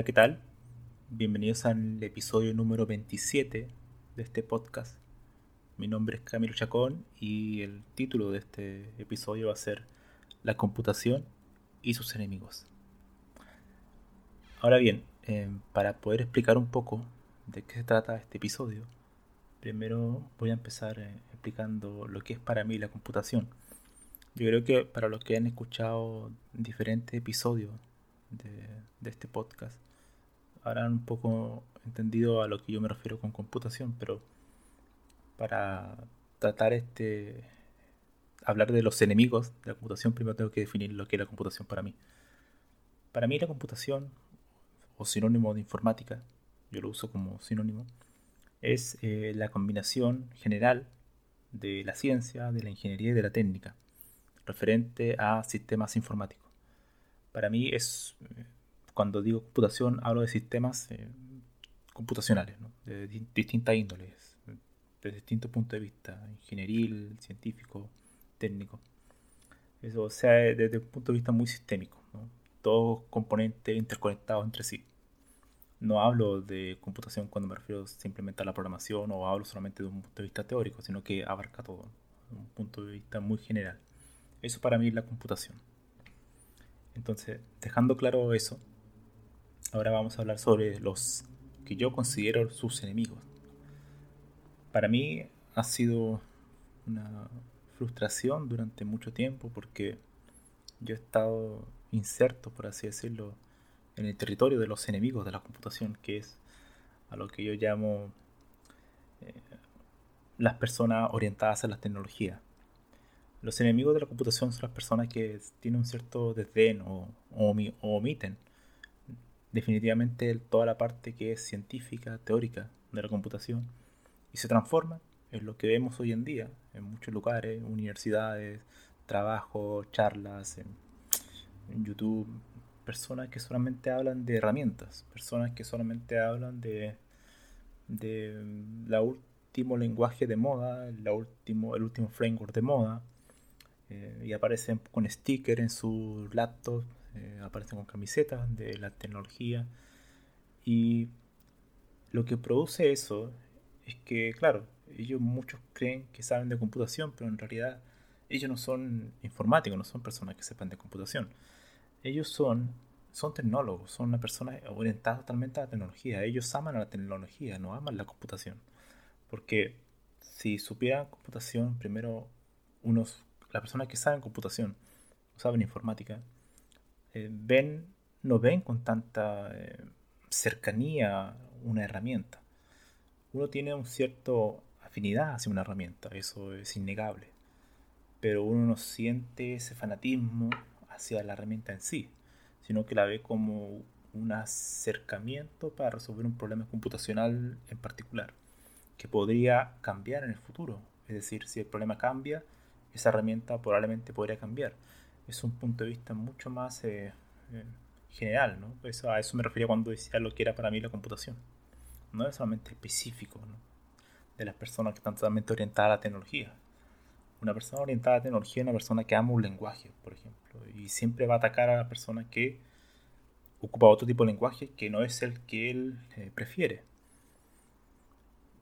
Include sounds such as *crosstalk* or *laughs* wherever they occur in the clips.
Hola, ¿qué tal? Bienvenidos al episodio número 27 de este podcast. Mi nombre es Camilo Chacón y el título de este episodio va a ser La computación y sus enemigos. Ahora bien, eh, para poder explicar un poco de qué se trata este episodio, primero voy a empezar eh, explicando lo que es para mí la computación. Yo creo que para los que han escuchado diferentes episodios de, este podcast habrán un poco entendido a lo que yo me refiero con computación, pero para tratar este hablar de los enemigos de la computación, primero tengo que definir lo que es la computación para mí. Para mí la computación, o sinónimo de informática, yo lo uso como sinónimo, es eh, la combinación general de la ciencia, de la ingeniería y de la técnica, referente a sistemas informáticos para mí es, eh, cuando digo computación, hablo de sistemas eh, computacionales, de distintas índoles, de distintos puntos de vista, ingenieril, científico, técnico. Eso, o sea, desde un punto de vista muy sistémico, todos componentes interconectados entre sí. No hablo de computación cuando me refiero simplemente a la programación o hablo solamente de un punto de vista teórico, sino que abarca todo, un punto de vista muy general. Eso para mí es la computación. Entonces, dejando claro eso, ahora vamos a hablar sobre los que yo considero sus enemigos. Para mí ha sido una frustración durante mucho tiempo porque yo he estado inserto, por así decirlo, en el territorio de los enemigos de la computación, que es a lo que yo llamo eh, las personas orientadas a la tecnología. Los enemigos de la computación son las personas que tienen un cierto desdén o, omiten definitivamente toda la parte que es científica, teórica de la computación y se transforman en lo que vemos hoy en día en muchos lugares, universidades, trabajo, charlas, en, YouTube, personas que solamente hablan de herramientas, personas que solamente hablan de, de la último lenguaje de moda, último, el último framework de moda, eh, y aparecen con stickers en sus laptops, eh, aparecen con camisetas de la tecnología. Y lo que produce eso es que, claro, ellos muchos creen que saben de computación, pero en realidad ellos no son informáticos, no son personas que sepan de computación. Ellos son, son tecnólogos, son una persona orientada totalmente a la tecnología. Ellos aman a la tecnología, no aman la computación. Porque si supieran computación, primero unos las personas que saben computación, saben informática, eh, ven, no ven con tanta eh, cercanía una herramienta. Uno tiene un cierto afinidad hacia una herramienta, eso es innegable. Pero uno no siente ese fanatismo hacia la herramienta en sí, sino que la ve como un acercamiento para resolver un problema computacional en particular, que podría cambiar en el futuro. Es decir, si el problema cambia, esa herramienta probablemente podría cambiar. Es un punto de vista mucho más eh, eh, general, ¿no? Eso, a eso me refería cuando decía lo que era para mí la computación. no es solamente específico de las personas que están totalmente orientadas a la tecnología. Una persona orientada a la tecnología es una persona que ama un lenguaje, por ejemplo, y siempre va a atacar a la persona que ocupa otro tipo de lenguaje que no es el que él eh, prefiere.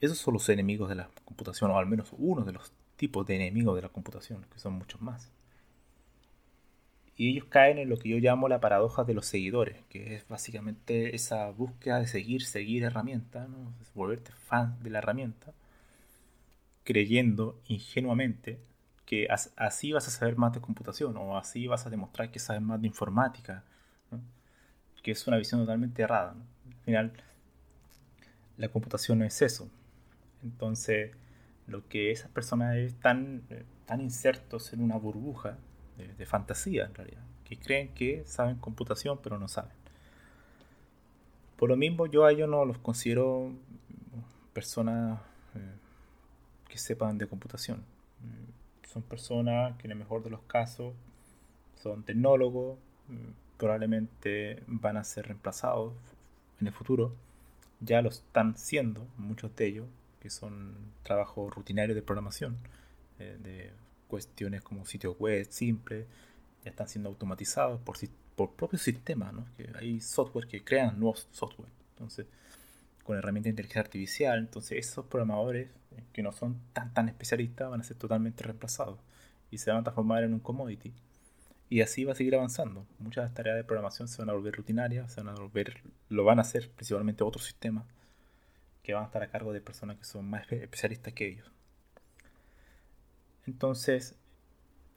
Esos son los enemigos de la computación, o al menos uno de los tipos de enemigos de la computación, que son muchos más. Y ellos caen en lo que yo llamo la paradoja de los seguidores, que es básicamente esa búsqueda de seguir, seguir herramientas, ¿no? volverte fan de la herramienta, creyendo ingenuamente que así vas a saber más de computación o así vas a demostrar que sabes más de informática, que es una visión totalmente errada. Al final, la computación no es eso. Entonces, lo que esas personas están tan insertos en una burbuja de, fantasía en realidad, que creen que saben computación pero no saben. Por lo mismo yo a ellos no los considero personas eh, que sepan de computación. Mm, son personas que en el mejor de los casos son tecnólogos, mm, probablemente van a ser reemplazados en el futuro. Ya lo están siendo muchos de ellos, que son trabajos rutinarios de programación, eh, de cuestiones como sitios web simples ya están siendo automatizados por, por propios sistemas, ¿no? que hay software que crean nuevos software. Entonces, con herramientas de inteligencia artificial, entonces esos programadores eh, que no son tan tan especialistas van a ser totalmente reemplazados y se van a transformar en un commodity. Y así va a seguir avanzando. Muchas tareas de programación se van a volver rutinarias, se van a volver, lo van a hacer principalmente otros sistemas que van a estar a cargo de personas que son más especialistas que ellos. Entonces,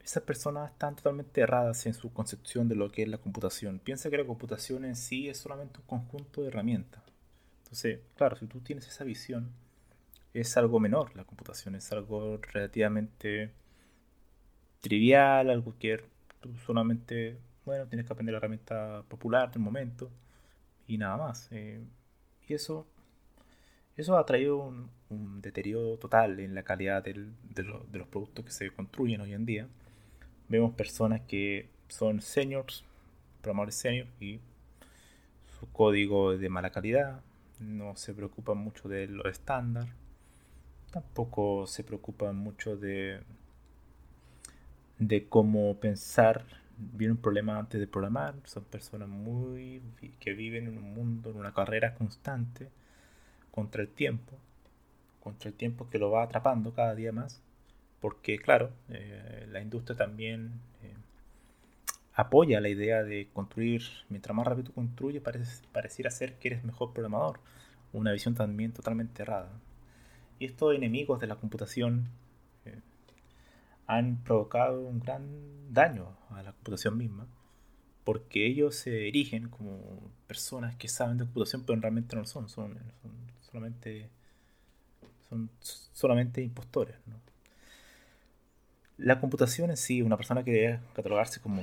esas personas están totalmente erradas en su concepción de lo que es la computación. Piensa que la computación en sí es solamente un conjunto de herramientas. Entonces, claro, si tú tienes esa visión, es algo menor la computación, es algo relativamente trivial, algo que tú solamente, bueno, tienes que aprender la herramienta popular del momento y nada más. Eh, y eso eso ha traído un, deterioro total en la calidad de, los productos que se construyen hoy en día. Vemos personas que son seniors, programadores seniors, y su código es de mala calidad, no se preocupan mucho de lo estándar, tampoco se preocupan mucho de, de cómo pensar bien un problema antes de programar. Son personas muy que viven en un mundo, en una carrera constante contra el tiempo, contra el tiempo que lo va atrapando cada día más, porque claro, eh, la industria también eh, apoya la idea de construir, mientras más rápido construyes, parece, pareciera ser que eres mejor programador, una visión también totalmente errada. Y estos enemigos de la computación eh, han provocado un gran daño a la computación misma, porque ellos se erigen como personas que saben de computación, pero realmente no lo son, son, son solamente son solamente impostores. La computación en sí, una persona que debe catalogarse como,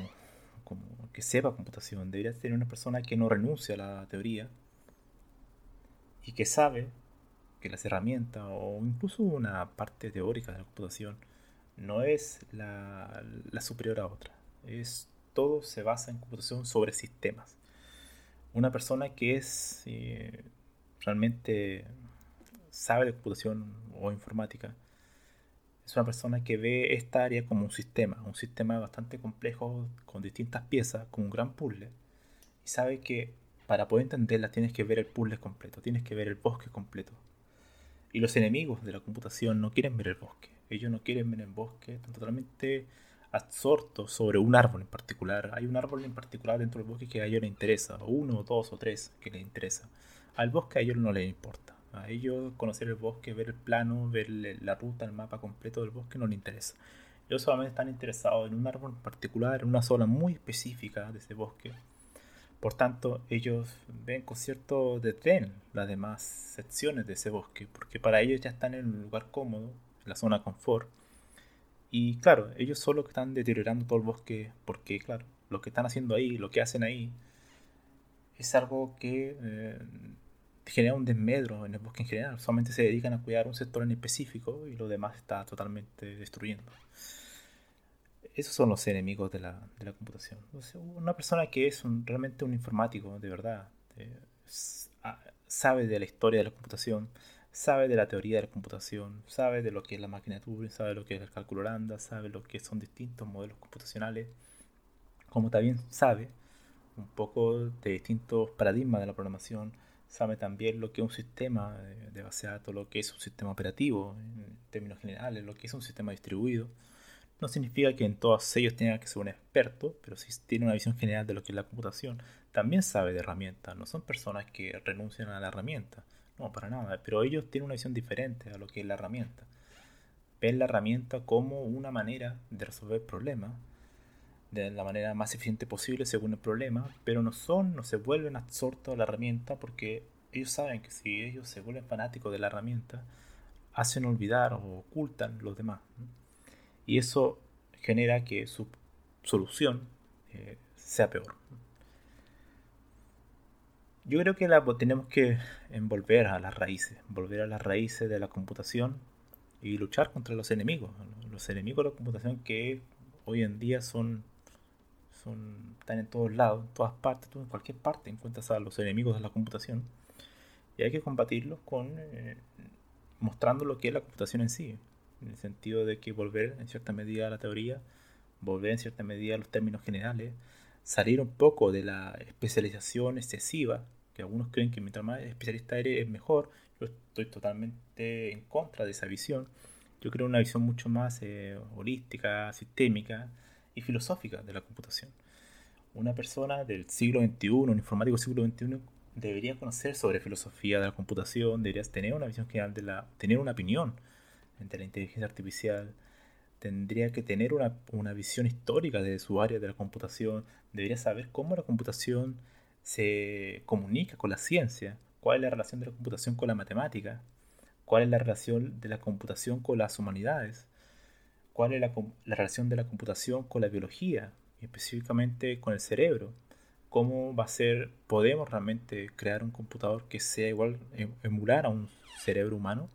como que sepa computación, debería ser una persona que no renuncia a la teoría y que sabe que las herramientas o incluso una parte teórica de la computación no es la, superior a otra. Es, todo se basa en computación sobre sistemas. Una persona que es eh, realmente sabe de computación o informática, es una persona que ve esta área como un sistema, un sistema bastante complejo con distintas piezas, con un gran puzzle, y sabe que para poder entenderla tienes que ver el puzzle completo, tienes que ver el bosque completo. Y los enemigos de la computación no quieren ver el bosque, ellos no quieren ver el bosque, están totalmente absortos sobre un árbol en particular. Hay un árbol en particular dentro del bosque que a ellos les interesa, o uno, dos o tres que les interesa. Al bosque a ellos no les importa. A ellos conocer el bosque, ver el plano, ver la ruta, el mapa completo del bosque no les interesa. Ellos solamente están interesados en un árbol en particular, en una zona muy específica de ese bosque. Por tanto, ellos ven con cierto detén las demás secciones de ese bosque, porque para ellos ya están en un lugar cómodo, en la zona confort. Y claro, ellos solo están deteriorando todo el bosque, porque claro, lo que están haciendo ahí, lo que hacen ahí, es algo que eh, genera un desmedro en el bosque en general. Solamente se dedican a cuidar un sector en específico y lo demás está totalmente destruyendo. Esos son los enemigos de la, de la computación. una persona que es realmente un informático, de verdad, eh, sabe de la historia de la computación, sabe de la teoría de la computación, sabe de lo que es la máquina de Turing, sabe lo que es el cálculo lambda, sabe lo que son distintos modelos computacionales, como también sabe un poco de distintos paradigmas de la programación, sabe también lo que es un sistema de base de datos, lo que es un sistema operativo en términos generales, lo que es un sistema distribuido. No significa que en todos ellos tenga que ser un experto, pero sí tiene una visión general de lo que es la computación. También sabe de herramientas, no son personas que renuncian a la herramienta no, para nada. Pero ellos tienen una visión diferente a lo que es la herramienta. Ven la herramienta como una manera de resolver problemas de la manera más eficiente posible según el problema, pero no son, no se vuelven absortos a la herramienta porque ellos saben que si ellos se vuelven fanáticos de la herramienta, hacen olvidar o ocultan los demás. Y eso genera que su solución eh, sea peor. Yo creo que tenemos que envolver a las raíces, volver a las raíces de la computación y luchar contra los enemigos. Los enemigos de la computación que hoy en día son, son están en todos lados, en todas partes, en cualquier parte encuentras a los enemigos de la computación. Y hay que combatirlos con eh, mostrando lo que es la computación en sí, en el sentido de que volver en cierta medida a la teoría, volver en cierta medida a los términos generales, salir un poco de la especialización excesiva que algunos creen que mientras más especialista eres es mejor. Yo estoy totalmente en contra de esa visión. Yo creo una visión mucho más eh, holística, sistémica y filosófica de la computación. Una persona del siglo XXI, un informático del siglo XXI, debería conocer sobre filosofía de la computación, debería tener una visión general de la, tener una opinión de la inteligencia artificial, tendría que tener una, una visión histórica de su área de la computación, debería saber cómo la computación se comunica con la ciencia, cuál es la relación de la computación con la matemática, cuál es la relación de la computación con las humanidades, cuál es la, relación de la computación con la biología, y específicamente con el cerebro, cómo va a ser, podemos realmente crear un computador que sea igual, em, emular a un cerebro humano.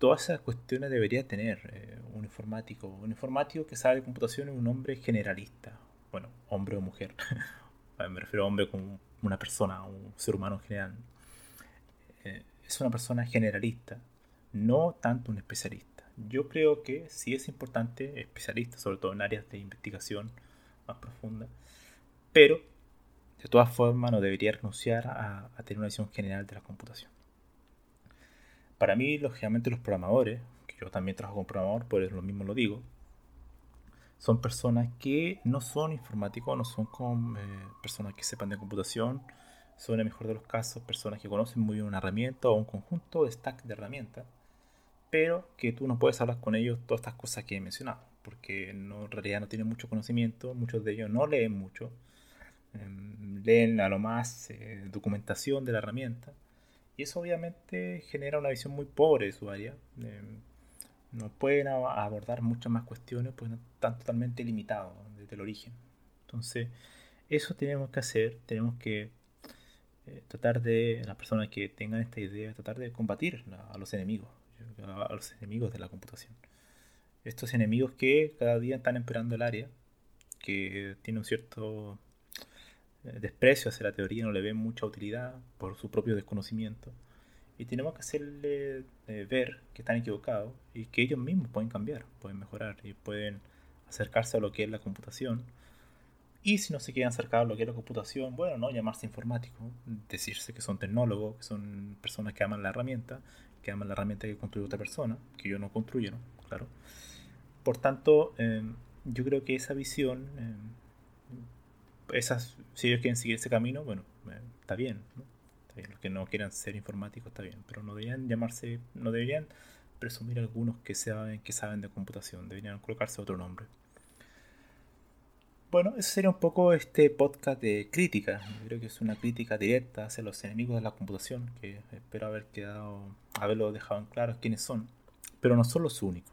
Todas esas cuestiones debería tener eh, un informático. Un informático que sabe de computación es un hombre generalista. Bueno, hombre o mujer. *laughs* me refiero a hombre como una persona, un ser humano en general, eh, es una persona generalista, no tanto un especialista. Yo creo que sí es importante especialista, sobre todo en áreas de investigación más profunda, pero de todas formas no debería renunciar a, a tener una visión general de la computación. Para mí, lógicamente, los programadores, que yo también trabajo con programador, por eso lo mismo lo digo, son personas que no son informáticos, no son con, eh, personas que sepan de computación, son en el mejor de los casos personas que conocen muy bien una herramienta o un conjunto de stack de herramientas, pero que tú no puedes hablar con ellos todas estas cosas que he mencionado, porque no, en realidad no tienen mucho conocimiento, muchos de ellos no leen mucho, em, leen a lo más eh, documentación de la herramienta, y eso obviamente genera una visión muy pobre de su área. Em, no pueden abordar muchas más cuestiones, pues están totalmente limitados desde el origen. Entonces, eso tenemos que hacer, tenemos que eh, tratar de, las personas que tengan esta idea, tratar de combatir a los enemigos, a los enemigos de la computación. Estos enemigos que cada día están empeorando el área, que tiene un cierto eh, desprecio hacia la teoría, no le ven mucha utilidad por su propio desconocimiento y tenemos que hacerle eh, ver que están equivocados y que ellos mismos pueden cambiar, pueden mejorar y pueden acercarse a lo que es la computación. Y si no se quieren acercar a lo que es la computación, bueno, no llamarse informático, decirse que son tecnólogos, que son personas que aman la herramienta, que aman la herramienta que construye otra persona, que yo no construyo, claro. Por tanto, em, yo creo que esa visión, eh, esas, si ellos quieren seguir ese camino, bueno, eh, está bien. ¿no? Los que no quieran ser informáticos está bien, pero no deberían llamarse, no deberían presumir algunos que saben, que saben de computación, deberían colocarse otro nombre. Bueno, eso sería un poco este podcast de crítica. creo que es una crítica directa hacia los enemigos de la computación, que espero haber quedado, haberlo dejado en claro quiénes son. Pero no son los únicos.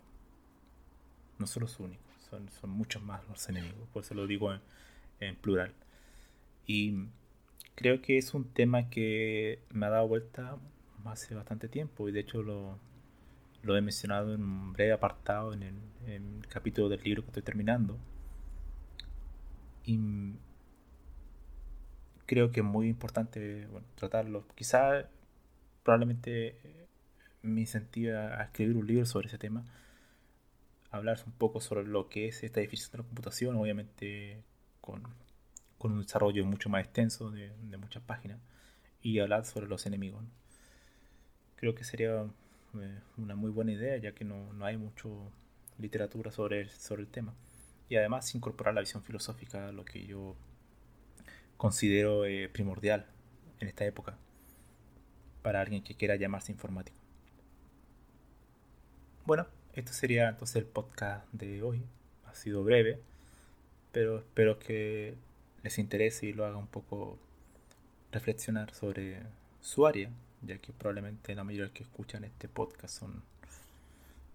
No son los únicos. Son, son muchos más los enemigos. Por eso lo digo en, en plural. Y creo que es un tema que me ha dado vuelta hace bastante tiempo y de hecho lo, he mencionado en un breve apartado en el, capítulo del libro que estoy terminando. Y creo que es muy importante tratarlo. Quizá, probablemente me incentiva a escribir un libro sobre ese tema, hablar un poco sobre lo que es esta definición de la computación, obviamente con, un desarrollo mucho más extenso de, muchas páginas, y hablar sobre los enemigos. Creo que sería eh, una muy buena idea, ya que no, hay mucha literatura sobre sobre el tema. Y además incorporar la visión filosófica, lo que yo considero eh, primordial en esta época para alguien que quiera llamarse informático. Bueno, esto sería entonces el podcast de hoy. Ha sido breve, pero espero que les interese y lo haga un poco reflexionar sobre su área, ya que probablemente la mayoría que escuchan este podcast son,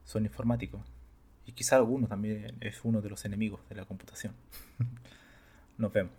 son informáticos. Y quizá alguno también es uno de los enemigos de la computación. *laughs* Nos vemos.